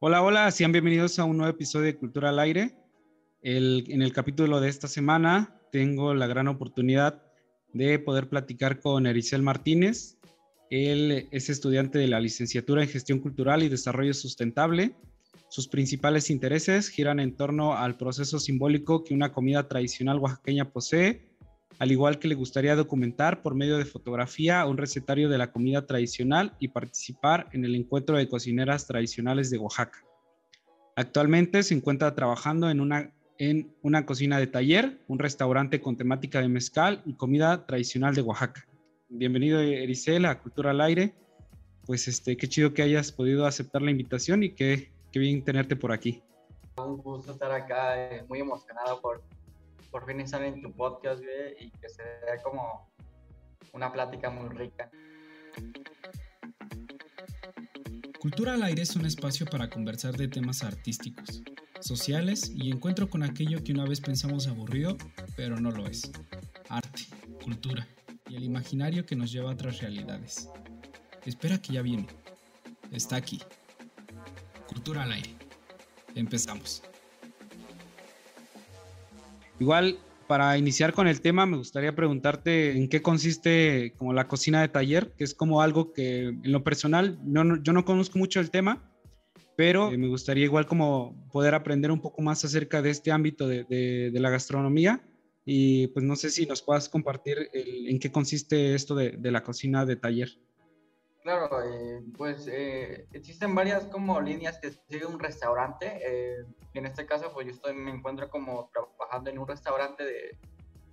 Hola, hola, sean bienvenidos a un nuevo episodio de Cultura al Aire. en el capítulo de esta semana tengo la gran oportunidad de poder platicar con Ericel Martínez. Él es estudiante de la licenciatura en Gestión Cultural y Desarrollo Sustentable. Sus principales intereses giran en torno al proceso simbólico que una comida tradicional oaxaqueña posee, al igual que le gustaría documentar por medio de fotografía un recetario de la comida tradicional y participar en el encuentro de cocineras tradicionales de Oaxaca. Actualmente se encuentra trabajando en una, en una cocina de taller, un restaurante con temática de mezcal y comida tradicional de Oaxaca. Bienvenido Ericel a Cultura al Aire. Pues este, qué chido que hayas podido aceptar la invitación y qué, qué bien tenerte por aquí. Un gusto estar acá, eh, muy emocionado por por fin estar en tu podcast, güey, y que sea como una plática muy rica. Cultura al aire es un espacio para conversar de temas artísticos, sociales y encuentro con aquello que una vez pensamos aburrido, pero no lo es. Arte, cultura y el imaginario que nos lleva a otras realidades. Espera que ya viene. Está aquí. Cultura al aire. Empezamos. Igual, para iniciar con el tema, me gustaría preguntarte en qué consiste como la cocina de taller, que es como algo que en lo personal no, yo no conozco mucho el tema, pero me gustaría igual como poder aprender un poco más acerca de este ámbito de, de, la gastronomía y pues no sé si nos puedas compartir en qué consiste esto de, de la cocina de taller. Claro, eh, pues eh, existen varias como líneas que sigue un restaurante. Eh, en este caso, pues yo estoy, me encuentro como trabajando en un restaurante de,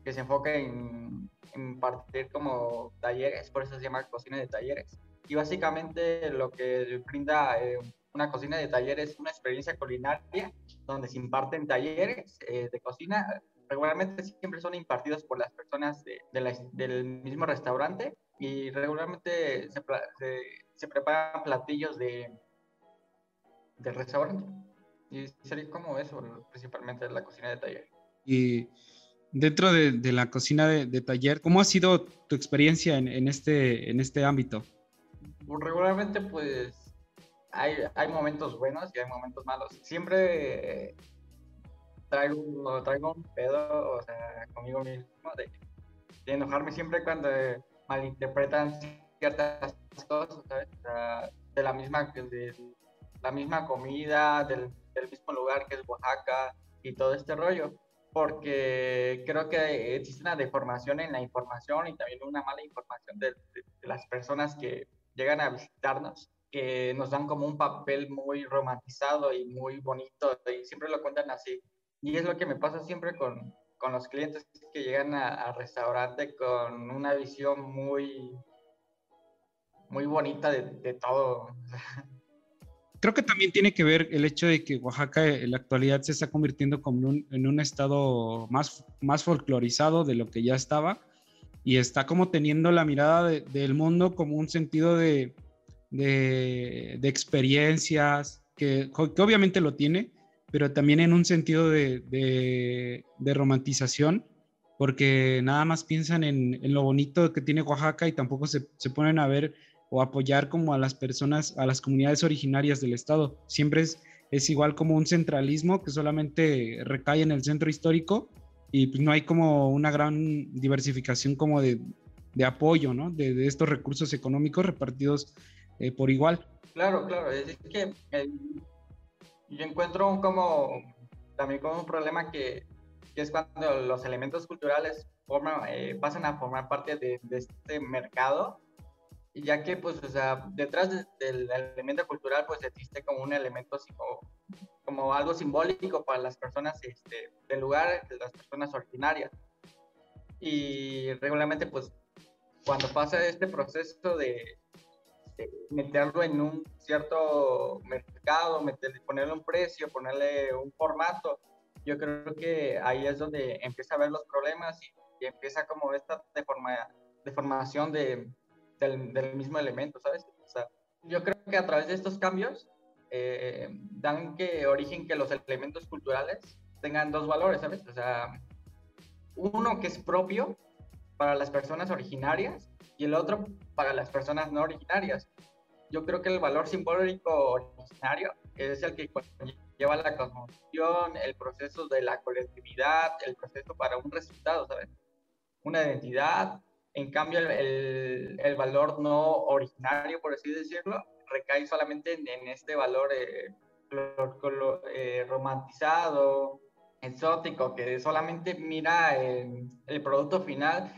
que se enfoca en, en partir como talleres, por eso se llama cocina de talleres. Y básicamente lo que brinda una cocina de talleres es una experiencia culinaria donde se imparten talleres de cocina. Regularmente siempre son impartidos por las personas de, del mismo restaurante y regularmente se, se, preparan platillos de del restaurante. Y sería como eso, principalmente la cocina de taller. Y dentro de, de la cocina de, de, taller, ¿cómo ha sido tu experiencia en, en, este, en este ámbito? Pues regularmente, pues, hay, hay momentos buenos y hay momentos malos. Siempre traigo, traigo un pedo, o sea, conmigo mismo, de, de enojarme siempre cuando malinterpretan ciertas cosas, ¿sabes? de la misma, de la misma comida, del, del, mismo lugar que es Oaxaca y todo este rollo, porque creo que existe una deformación en la información y también una mala información de, de las personas que llegan a visitarnos, que nos dan como un papel muy romantizado y muy bonito y siempre lo cuentan así. Y es lo que me pasa siempre con, con los clientes que llegan al restaurante con una visión muy, muy bonita de, todo. Creo que también tiene que ver el hecho de que Oaxaca en la actualidad se está convirtiendo como en un estado más, más folclorizado de lo que ya estaba y está como teniendo la mirada de, del mundo como un sentido de, de, de experiencias, que, que obviamente lo tiene, pero también en un sentido de, de, romantización, porque nada más piensan en, en, lo bonito que tiene Oaxaca y tampoco se, se, ponen a ver o apoyar como a las personas, a las comunidades originarias del estado. Siempre es, es igual como un centralismo que solamente recae en el centro histórico y pues no hay como una gran diversificación como de, de apoyo, ¿no? De, de, estos recursos económicos repartidos eh, por igual. Claro, claro, es que el yo encuentro como también como un problema que, que es cuando los elementos culturales forman, eh, pasan a formar parte de, de, este mercado, ya que pues, o sea, detrás de, del elemento cultural pues existe como un elemento como, como algo simbólico para las personas este, del lugar, de las personas originarias. Y regularmente pues cuando pasa este proceso de, meterlo en un cierto mercado, meterle, ponerle un precio, ponerle un formato, yo creo que ahí es donde empieza a ver los problemas y, empieza como esta deforma, deformación de, del, del, mismo elemento, ¿sabes? O sea, yo creo que a través de estos cambios eh, dan que origen que los elementos culturales tengan dos valores, ¿sabes? O sea, uno que es propio para las personas originarias y el otro para las personas no originarias. yo creo que el valor simbólico originario es el que lleva la cosmovisión, el proceso de la colectividad, el proceso para un resultado, ¿sabes? Una identidad. En cambio, el, el, valor no originario, por así decirlo, recae solamente en, este valor eh, eh, romantizado, exótico, que solamente mira el, el, producto final,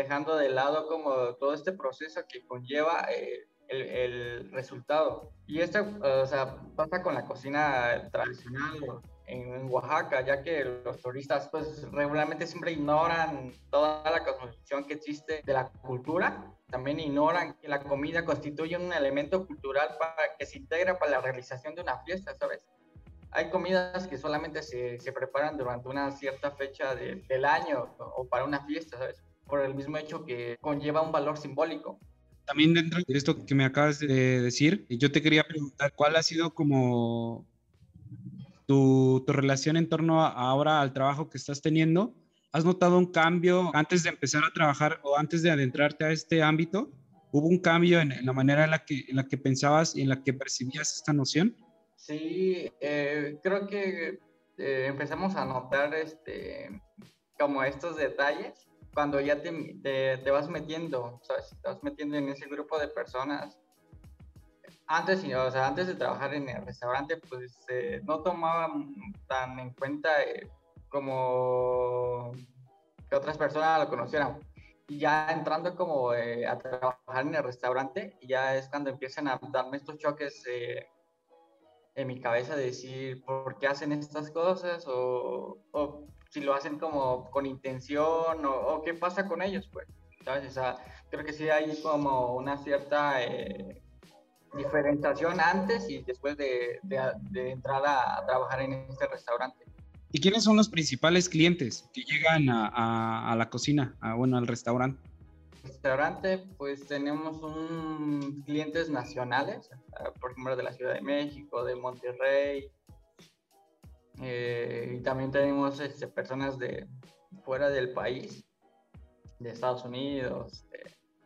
dejando de lado como todo este proceso que conlleva eh, el, resultado. Y esto o sea, pasa con la cocina tradicional en, Oaxaca, ya que los turistas pues regularmente siempre ignoran toda la cosmovisión que existe de la cultura. También ignoran que la comida constituye un elemento cultural para que se integra para la realización de una fiesta, ¿sabes? Hay comidas que solamente se, se preparan durante una cierta fecha del año o para una fiesta, ¿sabes? Por el mismo hecho que conlleva un valor simbólico. También dentro de esto que me acabas de decir, yo te quería preguntar cuál ha sido como tu, tu relación en torno a ahora al trabajo que estás teniendo. ¿Has notado un cambio antes de empezar a trabajar o antes de adentrarte a este ámbito? ¿Hubo un cambio en, la manera en la, que, en la que pensabas y en la que percibías esta noción? Sí, eh, creo que eh, empezamos a notar este, como estos detalles cuando ya te, te, vas metiendo, ¿sabes? Te vas metiendo en ese grupo de personas. Antes, o sea, antes de trabajar en el restaurante, pues eh, no tomaba tan en cuenta eh, como que otras personas lo conocieran. Y ya entrando como eh, a trabajar en el restaurante, ya es cuando empiezan a darme estos choques en mi cabeza de decir por qué hacen estas cosas o, o si lo hacen como con intención o, qué pasa con ellos, pues, ¿sabes? O sea, creo que sí hay como una cierta eh, diferenciación antes y después de, de, entrar a, trabajar en este restaurante. ¿Y quiénes son los principales clientes que llegan a, a, la cocina, a, bueno, al restaurante? Restaurante, pues tenemos un, clientes nacionales, por ejemplo, de la Ciudad de México, de Monterrey, eh, y también tenemos este, personas de fuera del país, de Estados Unidos,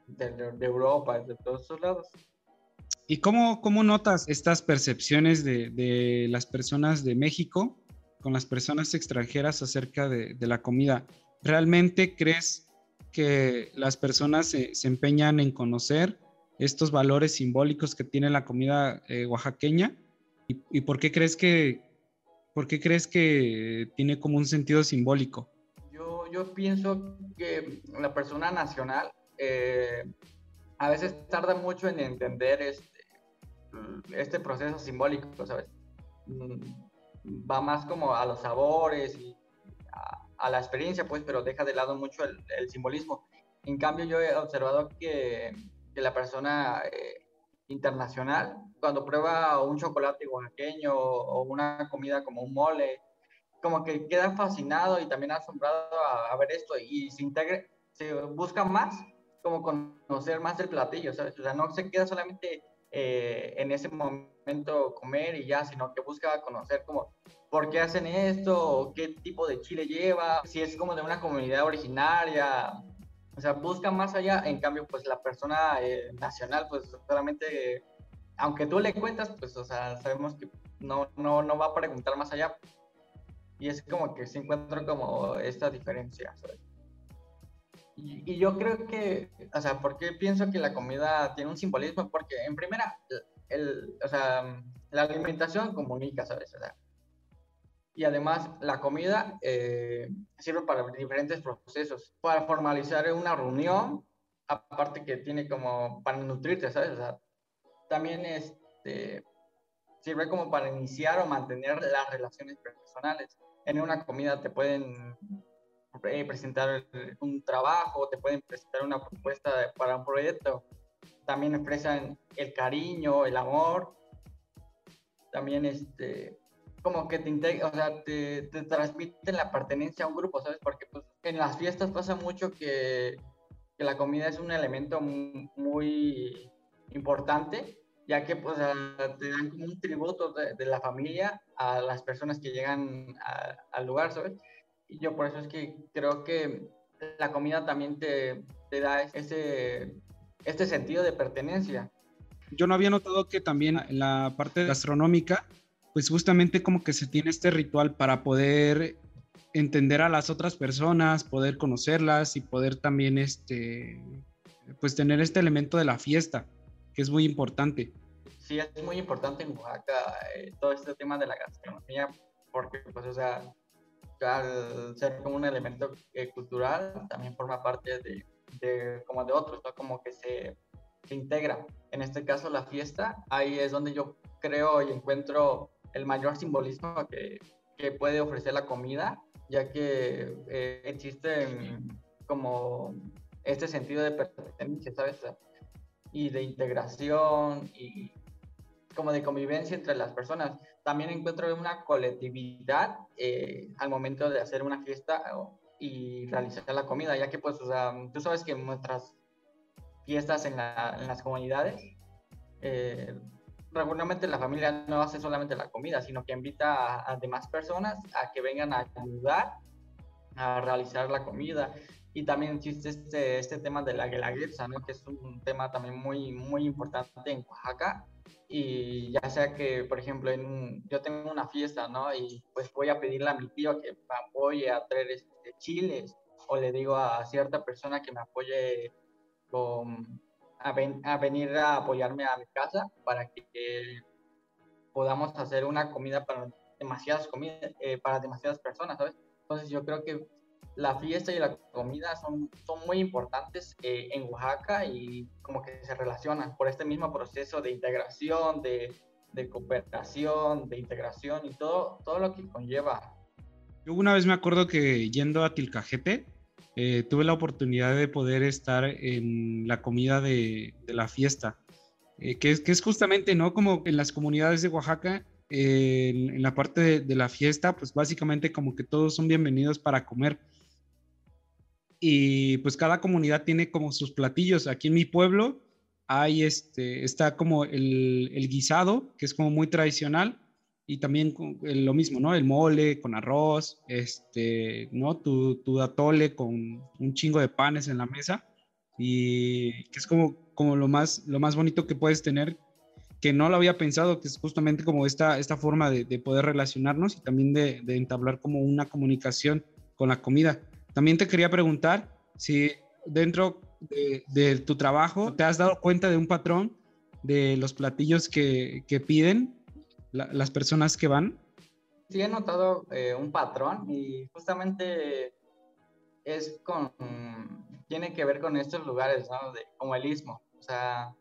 de, de, Europa, de todos esos lados. ¿Y cómo, cómo notas estas percepciones de, de, las personas de México con las personas extranjeras acerca de, la comida? ¿Realmente crees que las personas se, empeñan en conocer estos valores simbólicos que tiene la comida eh, oaxaqueña? ¿Y, ¿Y, por qué crees que, ¿Por qué crees que tiene como un sentido simbólico? Yo, yo pienso que la persona nacional eh, a veces tarda mucho en entender este, este proceso simbólico, ¿sabes? Mm, va más como a los sabores y a, la experiencia, pues, pero deja de lado mucho el, simbolismo. En cambio, yo he observado que, que la persona eh, internacional, cuando prueba un chocolate oaxaqueño o una comida como un mole, como que queda fascinado y también asombrado a, ver esto y se integre, se busca más, como conocer más del platillo, ¿sabes? O sea, no se queda solamente eh, en ese momento comer y ya, sino que busca conocer como por qué hacen esto, qué tipo de chile lleva, si es como de una comunidad originaria, o sea, busca más allá, en cambio, pues la persona eh, nacional, pues solamente, aunque tú le cuentas, pues, o sea, sabemos que no, no, no va a preguntar más allá. Y es como que se encuentra como esta diferencia, ¿sabes? Y, y, yo creo que, o sea, ¿por qué pienso que la comida tiene un simbolismo? Porque en primera, el, o sea, la alimentación comunica, ¿sabes? O sea, y además la comida eh, sirve para diferentes procesos, para formalizar una reunión, aparte que tiene como para nutrirte, ¿sabes? O sea, también este, sirve como para iniciar o mantener las relaciones personales. En una comida te pueden eh, presentar un trabajo, te pueden presentar una propuesta para un proyecto, también expresan el cariño, el amor, también este, como que te, o sea, te, te, transmiten la pertenencia a un grupo, ¿sabes? Porque pues, en las fiestas pasa mucho que, que la comida es un elemento muy importante, ya que pues te dan como un tributo de, de, la familia a las personas que llegan al lugar, ¿sabes? Y yo por eso es que creo que la comida también te, te da ese, este sentido de pertenencia. yo no había notado que también en la parte gastronómica, pues justamente como que se tiene este ritual para poder entender a las otras personas, poder conocerlas y poder también este, pues tener este elemento de la fiesta, que es muy importante. Sí, es muy importante en Oaxaca eh, todo este tema de la gastronomía, porque pues, o sea, al ser como un elemento eh, cultural, también forma parte de, de, como de otros, ¿no? Como que se, se integra. En este caso, la fiesta, ahí es donde yo creo y encuentro el mayor simbolismo que, que puede ofrecer la comida, ya que eh, existe como este sentido de pertenencia, ¿sabes? Y de integración y como de convivencia entre las personas. También encuentro una colectividad eh, al momento de hacer una fiesta y realizar la comida, ya que pues, o sea, tú sabes que nuestras fiestas en, las comunidades, eh, regularmente la familia no hace solamente la comida, sino que invita a, demás personas a que vengan a ayudar a realizar la comida. Y también existe este, este tema de la guelaguetza, ¿no? que es un tema también muy, muy importante en Oaxaca. Y ya sea que, por ejemplo, en, yo tengo una fiesta, ¿no? Y pues voy a pedirle a mi tío que me apoye a traer este, chiles, o le digo a cierta persona que me apoye con, a, a venir a apoyarme a mi casa para que podamos hacer una comida para demasiadas comidas, eh, para demasiadas personas, ¿sabes? Entonces yo creo que la fiesta y la comida son, son muy importantes eh, en Oaxaca y como que se relacionan por este mismo proceso de integración, de, de, cooperación, de integración y todo, todo lo que conlleva. Yo una vez me acuerdo que yendo a Tilcajete, eh, tuve la oportunidad de poder estar en la comida de, de la fiesta, eh, que, es, que es justamente, ¿no? Como en las comunidades de Oaxaca, en, la parte de, de, la fiesta, pues básicamente como que todos son bienvenidos para comer y pues cada comunidad tiene como sus platillos. Aquí en mi pueblo hay este, está como el, el guisado, que es como muy tradicional, y también lo mismo, ¿no? El mole con arroz, este, ¿no? Tu, tu atole con un chingo de panes en la mesa, y que es como, como lo, más, lo más bonito que puedes tener, que no lo había pensado, que es justamente como esta, esta forma de, de poder relacionarnos y también de, de entablar como una comunicación con la comida. También te quería preguntar si dentro de, tu trabajo te has dado cuenta de un patrón de los platillos que, piden las personas que van. Sí, he notado eh, un patrón y justamente es con, tiene que ver con estos lugares, ¿no? De, como el istmo. O sea,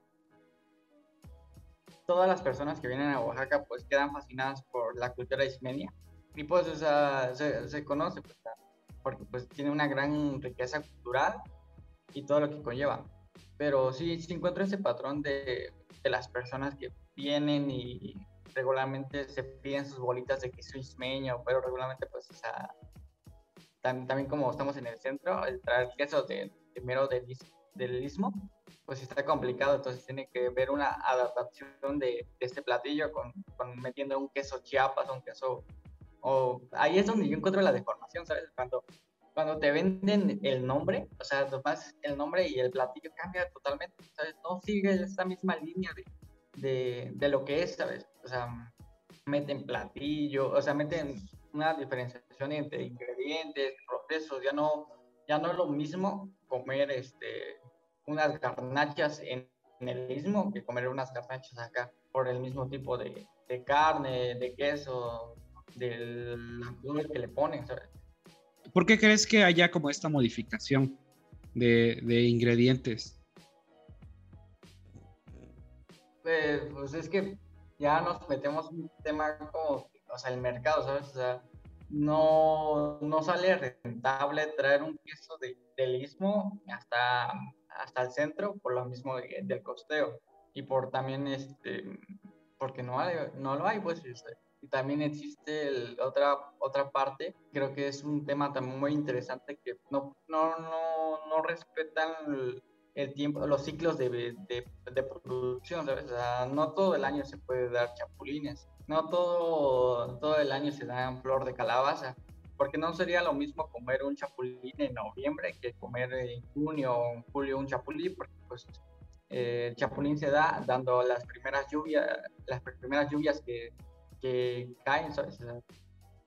todas las personas que vienen a Oaxaca pues quedan fascinadas por la cultura ismenia y pues o sea, se, se conoce pues, porque pues tiene una gran riqueza cultural y todo lo que conlleva. Pero sí, sí encuentro ese patrón de, de las personas que vienen y regularmente se piden sus bolitas de queso ismeño, pero regularmente pues, o sea, también, como estamos en el centro, el traer queso de, primero del, del istmo, pues está complicado, entonces tiene que ver una adaptación de, de este platillo con, con, metiendo un queso chiapas, un queso o ahí es donde yo encuentro la deformación, ¿sabes? Cuando, cuando te venden el nombre, o sea, nomás el nombre y el platillo cambia totalmente, ¿sabes? No sigue esa misma línea de, de, de lo que es, ¿sabes? O sea, meten platillo, o sea, meten una diferenciación entre ingredientes, procesos, ya no, ya no es lo mismo comer este, unas garnachas en, en el mismo que comer unas garnachas acá por el mismo tipo de, de carne, de queso, del que le ponen, ¿Por qué crees que haya como esta modificación de, de ingredientes? Pues, pues, es que ya nos metemos en un tema como, o sea, el mercado, ¿sabes? O sea, no, no sale rentable traer un queso de, del istmo hasta, hasta el centro por lo mismo del costeo y por también, este, porque no, hay, no lo hay, pues, este, y también existe el, otra, otra parte, creo que es un tema también muy interesante que no, no, no, no respetan el, tiempo, los ciclos de, de, de producción, ¿sabes? O sea, no todo el año se puede dar chapulines, no todo, todo el año se da flor de calabaza, porque no sería lo mismo comer un chapulín en noviembre que comer en junio o en julio un chapulín, porque pues eh, el Chapulín se da dando las primeras lluvias, las primeras lluvias que, que caen,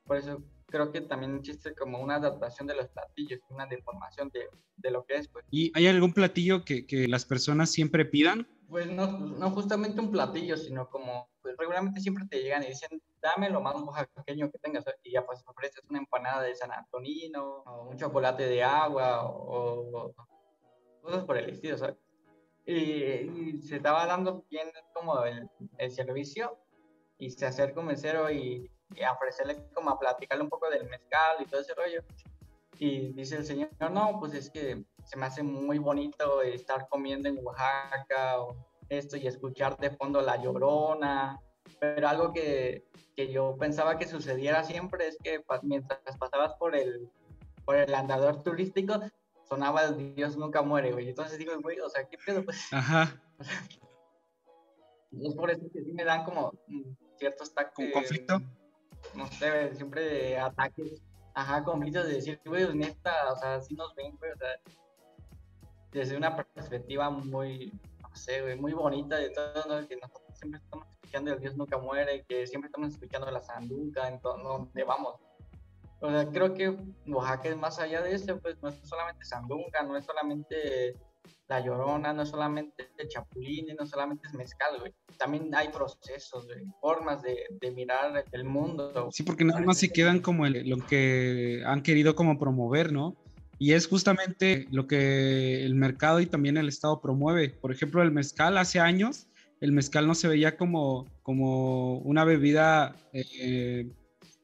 por eso creo que también existe como una adaptación de los platillos, una deformación de, de lo que es. Pues. ¿Y hay algún platillo que, que, las personas siempre pidan? Pues no, no justamente un platillo, sino como pues, regularmente siempre te llegan y dicen, dame lo más oaxaqueño que tengas, y ya pues ofreces una empanada de San Antonino, o un chocolate de agua, o, cosas por el estilo, ¿sabes? Y, se estaba dando bien como el, el servicio, y se acerca un mesero y, y a ofrecerle como a platicarle un poco del mezcal y todo ese rollo. Y dice el señor, no, pues es que se me hace muy bonito estar comiendo en Oaxaca o esto y escuchar de fondo la llorona. Pero algo que, que yo pensaba que sucediera siempre es que mientras pasabas por el, por el andador turístico, sonaba el Dios nunca muere, güey. Entonces digo, güey, o sea, ¿qué pedo? Pues? Ajá. es por eso que sí me dan como ciertos tactos. ¿Un conflicto? no sé, siempre ataques, ajá, conflictos de decir, güey, neta, o sea, sí nos ven, güey, o sea, desde una perspectiva muy, no sé, güey, muy bonita de todo, ¿no? que nosotros siempre estamos escuchando el Dios nunca muere, que siempre estamos escuchando la sanduca, en todo donde vamos. O sea, creo que Oaxaca es más allá de eso, pues no es solamente sandunga, no es solamente la Llorona no solamente de Chapulín, no solamente es mezcal, güey. También hay procesos, formas de, de, mirar el mundo. Sí, porque nada más se quedan como lo que han querido como promover, ¿no? Y es justamente lo que el mercado y también el Estado promueve. Por ejemplo, el mezcal hace años, el mezcal no se veía como, como una bebida eh,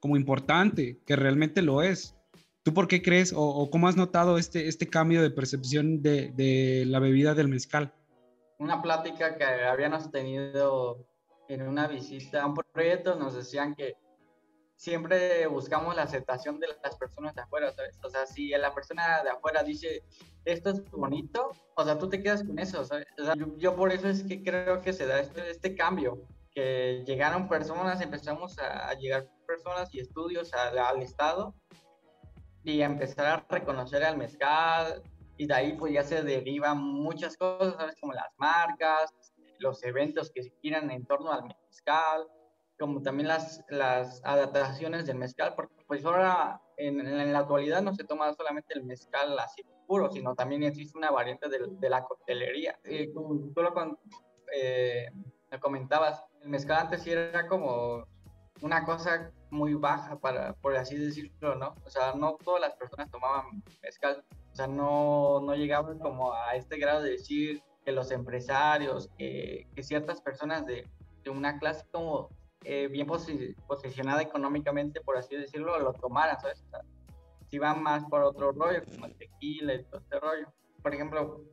como importante, que realmente lo es. ¿Tú por qué crees o, cómo has notado este, este cambio de percepción de, de, la bebida del mezcal? Una plática que habíamos tenido en una visita a un proyecto, nos decían que siempre buscamos la aceptación de las personas de afuera, ¿sabes? O sea, si la persona de afuera dice, esto es bonito, o sea, tú te quedas con eso, ¿sabes? yo, por eso es que creo que se da este, este cambio, que llegaron personas, empezamos a, llegar personas y estudios al Estado y empezar a reconocer al mezcal y de ahí pues ya se derivan muchas cosas. Como las marcas, los eventos que se giran en torno al mezcal, como también las, las adaptaciones del mezcal, porque pues ahora en, en la actualidad no se toma solamente el mezcal así puro, sino también existe una variante de, de la coctelería. Y como tú lo, eh, comentabas, el mezcal antes sí era como una cosa muy baja, para, por así decirlo, ¿no? O sea, no todas las personas tomaban mezcal, o sea, no, no llegaban como a este grado de decir que los empresarios, que, ciertas personas de, de, una clase como eh, bien posicionada económicamente, por así decirlo, lo tomaran, ¿sabes? O sea, si van más por otro rollo, como el tequila y todo este rollo. Por ejemplo,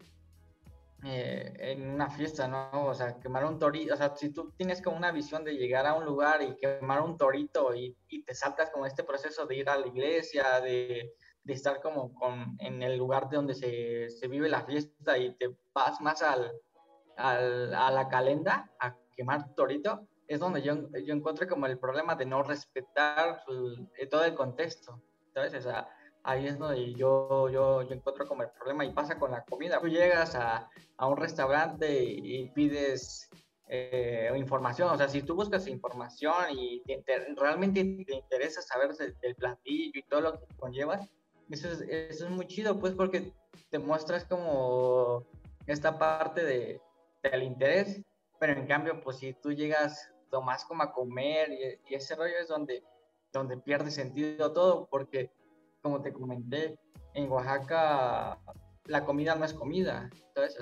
eh, en una fiesta, ¿no? O sea, quemar un torito, o sea, si tú tienes como una visión de llegar a un lugar y quemar un torito y, y te saltas como este proceso de ir a la iglesia, de, de estar como con, en el lugar de donde se, se, vive la fiesta y te vas más al, al, a la calenda a quemar torito, es donde yo, yo encuentro como el problema de no respetar todo el contexto, ¿sabes? O sea, ahí es donde yo, yo, yo encuentro como el problema y pasa con la comida. Tú llegas a, a un restaurante y, pides eh, información, o sea, si tú buscas información y realmente te interesa saber del platillo y todo lo que conllevas, eso es, eso es muy chido, pues, porque te muestras como esta parte de, del interés, pero en cambio, pues, si tú llegas más como a comer y, y ese rollo es donde, donde pierde sentido todo, porque como te comenté, en Oaxaca la comida no es comida. Entonces,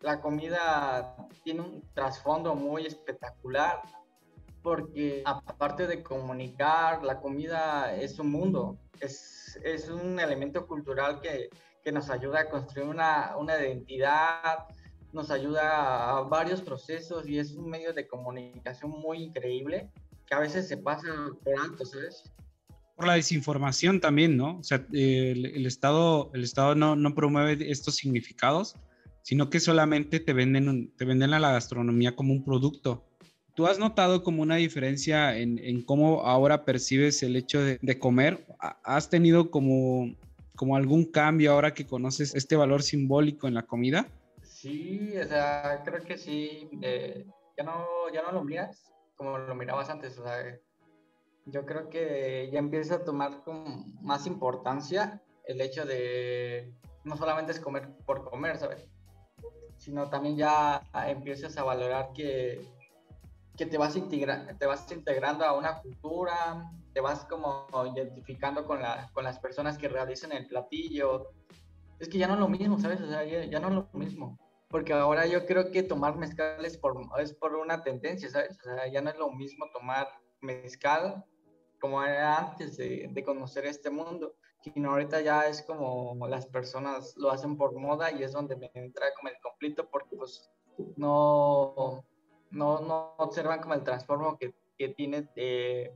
la comida tiene un trasfondo muy espectacular porque aparte de comunicar, la comida es un mundo, es, es un elemento cultural que, que, nos ayuda a construir una, una identidad, nos ayuda a varios procesos y es un medio de comunicación muy increíble que a veces se pasa por alto, ¿sabes? Por la desinformación también, ¿no? O sea, el, Estado, el Estado no, promueve estos significados, sino que solamente te venden, te venden a la gastronomía como un producto. ¿Tú has notado como una diferencia en, cómo ahora percibes el hecho de, de, comer? ¿Has tenido como, como algún cambio ahora que conoces este valor simbólico en la comida? Sí, o sea, creo que sí. Eh, ya, no, ya no lo miras como lo mirabas antes. O sea, yo creo que ya empieza a tomar con más importancia el hecho de no solamente es comer por comer, ¿sabes? Sino también ya empiezas a valorar que, que te, vas integra te vas integrando a una cultura, te vas como identificando con, la, con las personas que realizan el platillo. Es que ya no es lo mismo, ¿sabes? O sea, ya, ya no es lo mismo porque ahora yo creo que tomar mezcal es por, es por una tendencia, ¿sabes? O sea, ya no es lo mismo tomar mezcal como era antes de, de, conocer este mundo, sino ahorita ya es como las personas lo hacen por moda y es donde me entra como el conflicto porque pues no, no, no observan como el transformo que, que tiene de,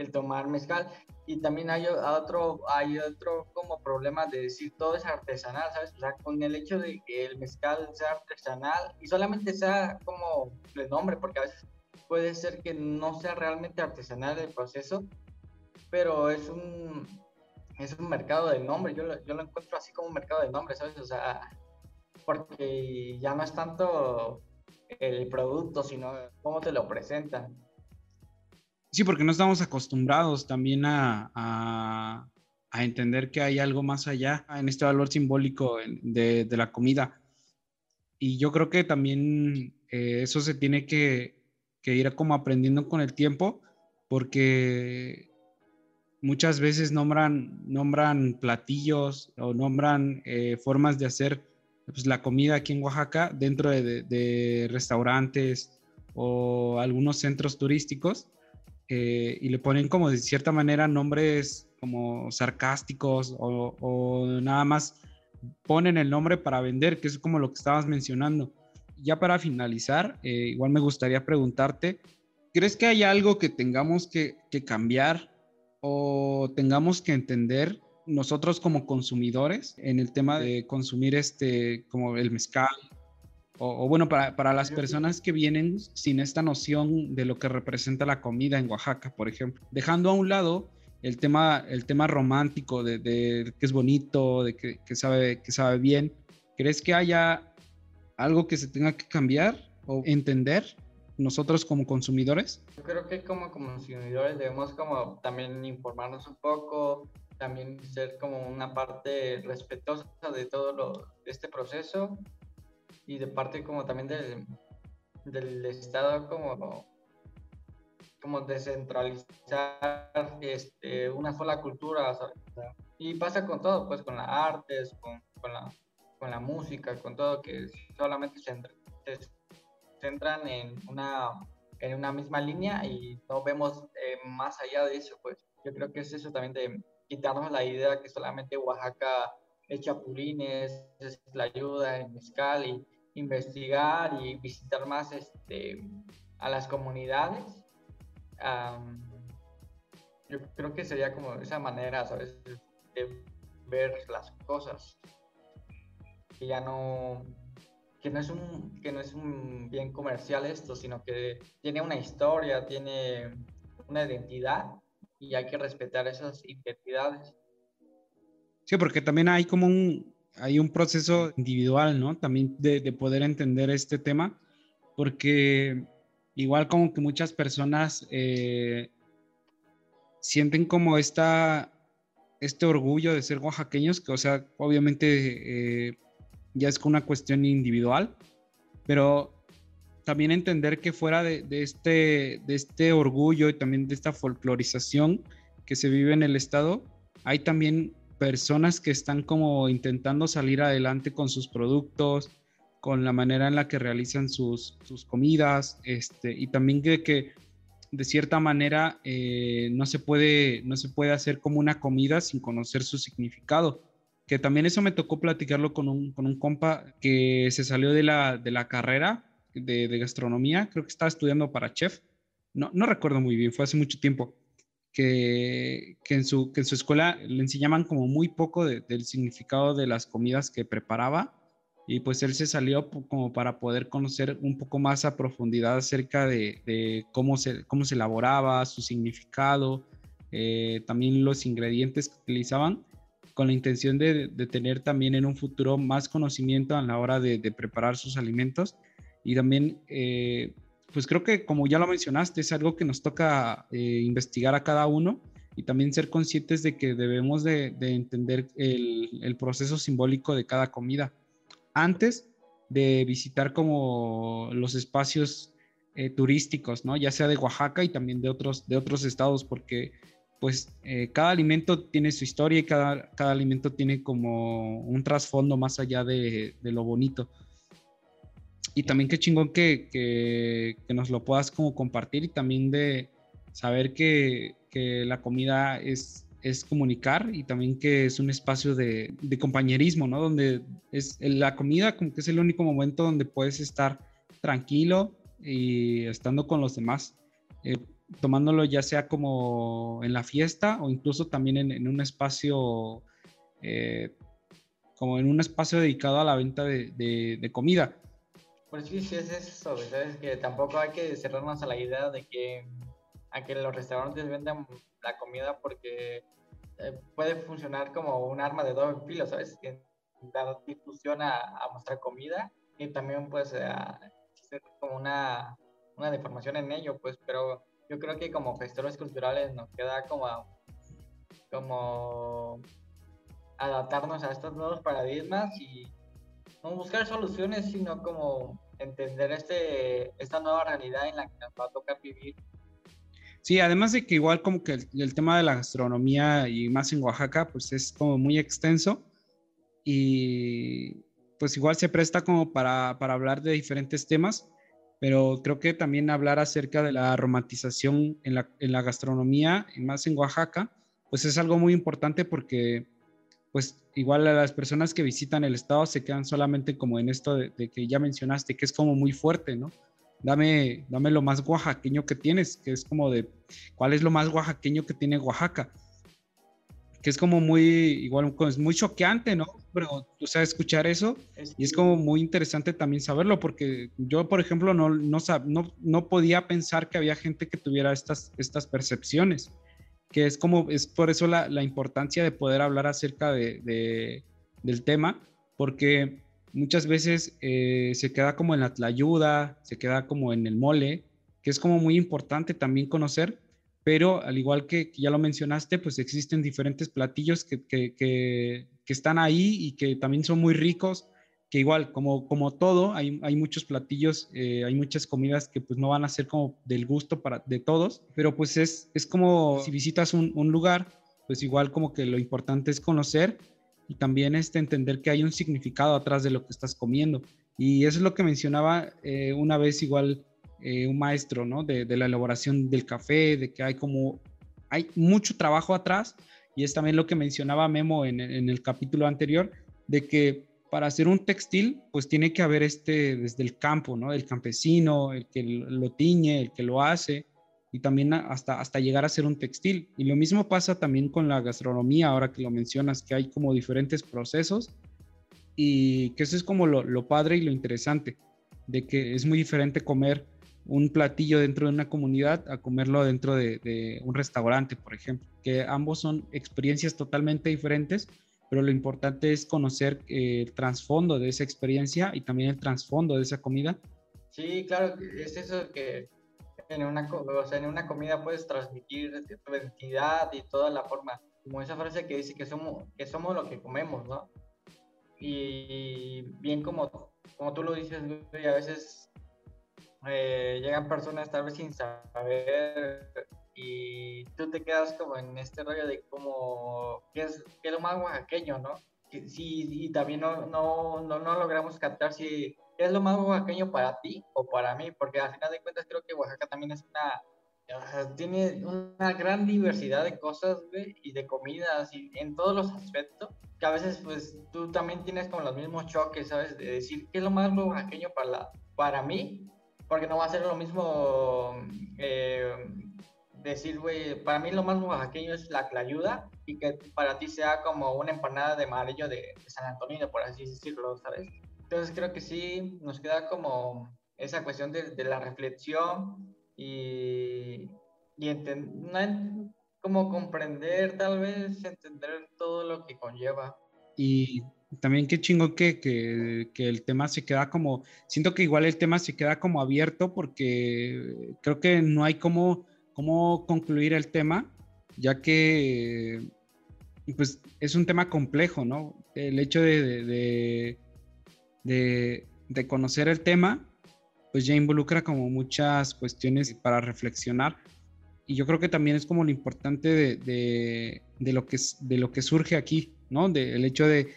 el tomar mezcal. Y también hay otro, hay otro como problema de decir todo es artesanal, ¿sabes? O sea, con el hecho de que el mezcal sea artesanal y solamente sea como el nombre, porque a veces puede ser que no sea realmente artesanal el proceso, pero es un, es un mercado de nombre. Yo lo, yo lo encuentro así como un mercado de nombre, ¿sabes? O sea, porque ya no es tanto el producto, sino cómo te lo presentan. Sí, porque no estamos acostumbrados también a, a, entender que hay algo más allá en este valor simbólico de, de la comida. Y yo creo que también eh, eso se tiene que, que, ir como aprendiendo con el tiempo, porque muchas veces nombran, nombran platillos o nombran eh, formas de hacer pues, la comida aquí en Oaxaca dentro de, de restaurantes o algunos centros turísticos eh, y le ponen como de cierta manera nombres como sarcásticos o, nada más ponen el nombre para vender, que es como lo que estabas mencionando. Ya para finalizar, eh, igual me gustaría preguntarte, ¿crees que hay algo que tengamos que, cambiar o tengamos que entender nosotros como consumidores en el tema de consumir este, como el mezcal o, bueno, para, para, las personas que vienen sin esta noción de lo que representa la comida en Oaxaca, por ejemplo, dejando a un lado el tema, el tema romántico de, que es bonito, de que, sabe, que sabe bien, ¿crees que haya algo que se tenga que cambiar o entender nosotros como consumidores? Yo creo que como consumidores debemos como también informarnos un poco, también ser como una parte respetuosa de todo lo, este proceso y de parte como también del, del Estado como, como descentralizar este, una sola cultura. Y pasa con todo, pues con las artes, con, con, la, con la música, con todo, que solamente se, centran en una, en una misma línea y no vemos eh, más allá de eso. Pues yo creo que es eso también de quitarnos la idea que solamente Oaxaca es chapulines, es la ayuda, en mezcal y investigar y visitar más este, a las comunidades. yo creo que sería como esa manera, ¿sabes? De ver las cosas. Que ya no, que no es un, que no es un bien comercial esto, sino que tiene una historia, tiene una identidad y hay que respetar esas identidades. Sí, porque también hay como un, hay un proceso individual, ¿no? También de, poder entender este tema, porque igual como que muchas personas eh, sienten como esta, este orgullo de ser oaxaqueños, que o sea, obviamente eh, ya es una cuestión individual, pero también entender que fuera de, este, de este orgullo y también de esta folclorización que se vive en el estado, hay también personas que están como intentando salir adelante con sus productos, con la manera en la que realizan sus, sus comidas, este, y también que, que de cierta manera eh, no, se puede, no se puede hacer como una comida sin conocer su significado. Que también eso me tocó platicarlo con un, con un compa que se salió de la, de la carrera de, de gastronomía, creo que estaba estudiando para chef, no, no recuerdo muy bien, fue hace mucho tiempo que, en su, que en su escuela le enseñaban como muy poco del significado de las comidas que preparaba y pues él se salió como para poder conocer un poco más a profundidad acerca de, cómo, se, cómo se elaboraba, su significado, eh, también los ingredientes que utilizaban con la intención de, tener también en un futuro más conocimiento a la hora de, preparar sus alimentos. Y también, eh, pues creo que como ya lo mencionaste, es algo que nos toca eh, investigar a cada uno y también ser conscientes de que debemos de, entender el, proceso simbólico de cada comida antes de visitar como los espacios eh, turísticos, ¿no? Ya sea de Oaxaca y también de otros, de otros estados, porque pues eh, cada alimento tiene su historia y cada, cada alimento tiene como un trasfondo más allá de, de lo bonito. Y también qué chingón que, que, que, nos lo puedas como compartir y también de saber que, que la comida es, es comunicar y también que es un espacio de, de, compañerismo, ¿no? Donde es la comida como que es el único momento donde puedes estar tranquilo y estando con los demás. Eh, tomándolo ya sea como en la fiesta o incluso también en, un espacio, eh, como en un espacio dedicado a la venta de, comida. Pues sí, sí, es eso, ¿sabes? Que tampoco hay que cerrarnos a la idea de que a que los restaurantes vendan la comida porque eh, puede funcionar como un arma de doble filo, ¿sabes? Que dar difusión a, nuestra comida y también pues ser como una, una deformación en ello, pues, pero yo creo que como gestores culturales nos queda como, como adaptarnos a estos nuevos paradigmas y no buscar soluciones, sino como entender este, esta nueva realidad en la que nos va a tocar vivir. Sí, además de que igual como que el, tema de la gastronomía y más en Oaxaca, pues es como muy extenso y pues igual se presta como para, para hablar de diferentes temas pero creo que también hablar acerca de la romantización en la, en la gastronomía, más en Oaxaca, pues es algo muy importante porque pues igual a las personas que visitan el estado se quedan solamente como en esto de, que ya mencionaste, que es como muy fuerte, ¿no? Dame, dame lo más oaxaqueño que tienes, que es como de, ¿cuál es lo más oaxaqueño que tiene Oaxaca? Que es como muy, igual, es muy choqueante, ¿no? pero o sea, escuchar eso y es como muy interesante también saberlo porque yo, por ejemplo, no, no, no, no podía pensar que había gente que tuviera estas, estas percepciones, que es como, es por eso la, la importancia de poder hablar acerca de, de, del tema, porque muchas veces eh, se queda como en la tlayuda, se queda como en el mole, que es como muy importante también conocer, pero al igual que, ya lo mencionaste, pues existen diferentes platillos que, están ahí y que también son muy ricos, que igual, como, todo, hay, muchos platillos, eh, hay muchas comidas que pues no van a ser como del gusto para, de todos, pero pues es, es como si visitas un, un lugar, pues igual como que lo importante es conocer y también este, entender que hay un significado atrás de lo que estás comiendo. Y eso es lo que mencionaba eh, una vez igual eh, un maestro, ¿no? De, la elaboración del café, de que hay como, hay mucho trabajo atrás y es también lo que mencionaba Memo en, en el capítulo anterior, de que para hacer un textil, pues tiene que haber este desde el campo, ¿no? El campesino, el que lo tiñe, el que lo hace, y también hasta, hasta llegar a ser un textil. Y lo mismo pasa también con la gastronomía, ahora que lo mencionas, que hay como diferentes procesos, y que eso es como lo, lo padre y lo interesante, de que es muy diferente comer un platillo dentro de una comunidad a comerlo dentro de, un restaurante, por ejemplo, que ambos son experiencias totalmente diferentes, pero lo importante es conocer eh, el trasfondo de esa experiencia y también el trasfondo de esa comida. Sí, claro, es eso que en una, o en una comida puedes transmitir tu identidad y toda la forma, como esa frase que dice que somos, que somos lo que comemos, ¿no? Y bien como, como tú lo dices, a veces eh, llegan personas tal vez sin saber y tú te quedas como en este rollo de como, ¿qué es, qué es lo más oaxaqueño, no? Sí, y también no, no, no, no, logramos captar si es lo más oaxaqueño para ti o para mí, porque al final de cuentas creo que Oaxaca también es una, tiene una gran diversidad de cosas, y de comidas, y en todos los aspectos, que a veces, pues, tú también tienes como los mismos choques, ¿sabes? De decir, ¿qué es lo más oaxaqueño para, la, para mí? Porque no va a ser lo mismo eh, decir, güey, para mí lo más oaxaqueño es la clayuda y que para ti sea como una empanada de amarillo de, San Antonio, por así decirlo, ¿sabes? Entonces creo que sí, nos queda como esa cuestión de, la reflexión y, y como comprender, tal vez entender todo lo que conlleva. Y también qué chingo que, que, que, el tema se queda como, siento que igual el tema se queda como abierto porque creo que no hay como, cómo concluir el tema, ya que pues es un tema complejo, ¿no? El hecho de, de, de, de conocer el tema, pues ya involucra como muchas cuestiones para reflexionar y yo creo que también es como lo importante de, de, lo, que, de lo que surge aquí, ¿no? De, el hecho de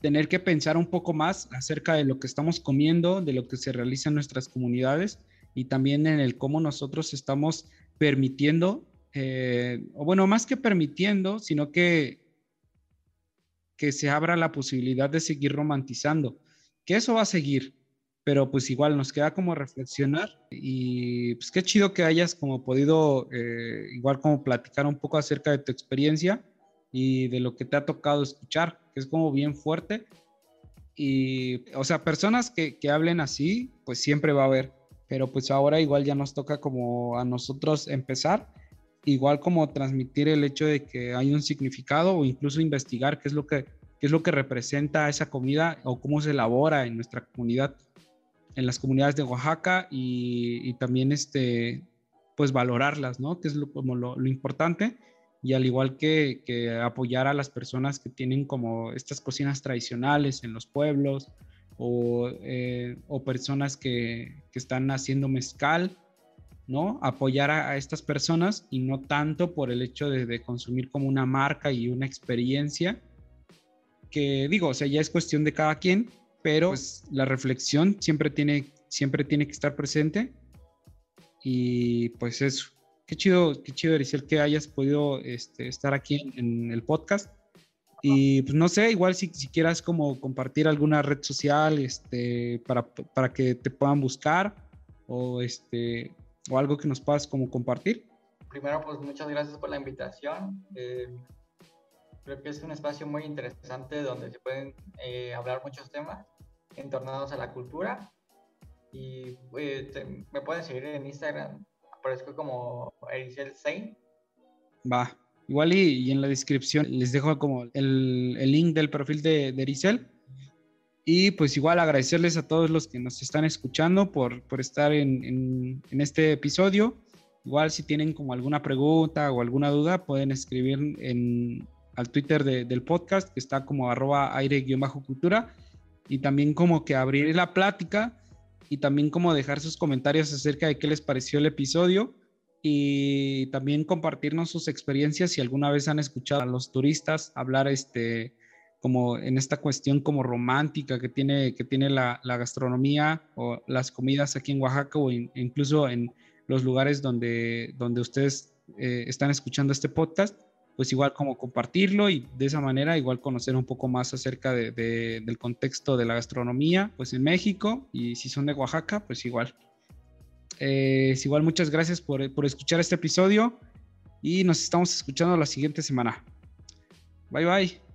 tener que pensar un poco más acerca de lo que estamos comiendo, de lo que se realiza en nuestras comunidades y también en el cómo nosotros estamos permitiendo, eh, o bueno, más que permitiendo, sino que, que se abra la posibilidad de seguir romantizando, que eso va a seguir, pero pues igual nos queda como reflexionar y pues qué chido que hayas como podido eh, igual como platicar un poco acerca de tu experiencia y de lo que te ha tocado escuchar, que es como bien fuerte. Y, o sea, personas que, que hablen así, pues siempre va a haber, pero pues ahora igual ya nos toca como a nosotros empezar, igual como transmitir el hecho de que hay un significado o incluso investigar qué es lo que, qué es lo que representa esa comida o cómo se elabora en nuestra comunidad en las comunidades de Oaxaca y, también este, pues valorarlas, ¿no? Que es lo, como lo, importante y al igual que, apoyar a las personas que tienen como estas cocinas tradicionales en los pueblos o, eh, personas que, están haciendo mezcal, ¿no? Apoyar a, estas personas y no tanto por el hecho de, de, consumir como una marca y una experiencia que digo, o sea, ya es cuestión de cada quien, pero pues, la reflexión siempre tiene, siempre tiene que estar presente. Y pues eso, qué chido, qué chido, Ericel, que hayas podido este, estar aquí en, el podcast. Y pues no sé, igual si, si, quieras como compartir alguna red social este, para, para que te puedan buscar o, este, o algo que nos puedas como compartir. Primero, pues muchas gracias por la invitación. Eh, creo que es un espacio muy interesante donde se pueden eh, hablar muchos temas entornados a la cultura. Y eh, me pueden seguir en Instagram, aparezco como Ericel Sein. Va, igual y, en la descripción les dejo como el, el link del perfil de, de, Ericel. Y pues igual agradecerles a todos los que nos están escuchando por, por estar en, en, en este episodio. Igual si tienen como alguna pregunta o alguna duda pueden escribir en, al Twitter del podcast que está como arroba aire-cultura y también como que abrir la plática y también como dejar sus comentarios acerca de qué les pareció el episodio y también compartirnos sus experiencias si alguna vez han escuchado a los turistas hablar este como en esta cuestión como romántica que tiene, que tiene la, gastronomía o las comidas aquí en Oaxaca o incluso en los lugares donde, donde ustedes eh, están escuchando este podcast pues igual como compartirlo y de esa manera igual conocer un poco más acerca de, del contexto de la gastronomía, pues en México y si son de Oaxaca, pues igual. Eh, igual muchas gracias por, por escuchar este episodio y nos estamos escuchando la siguiente semana. Bye bye.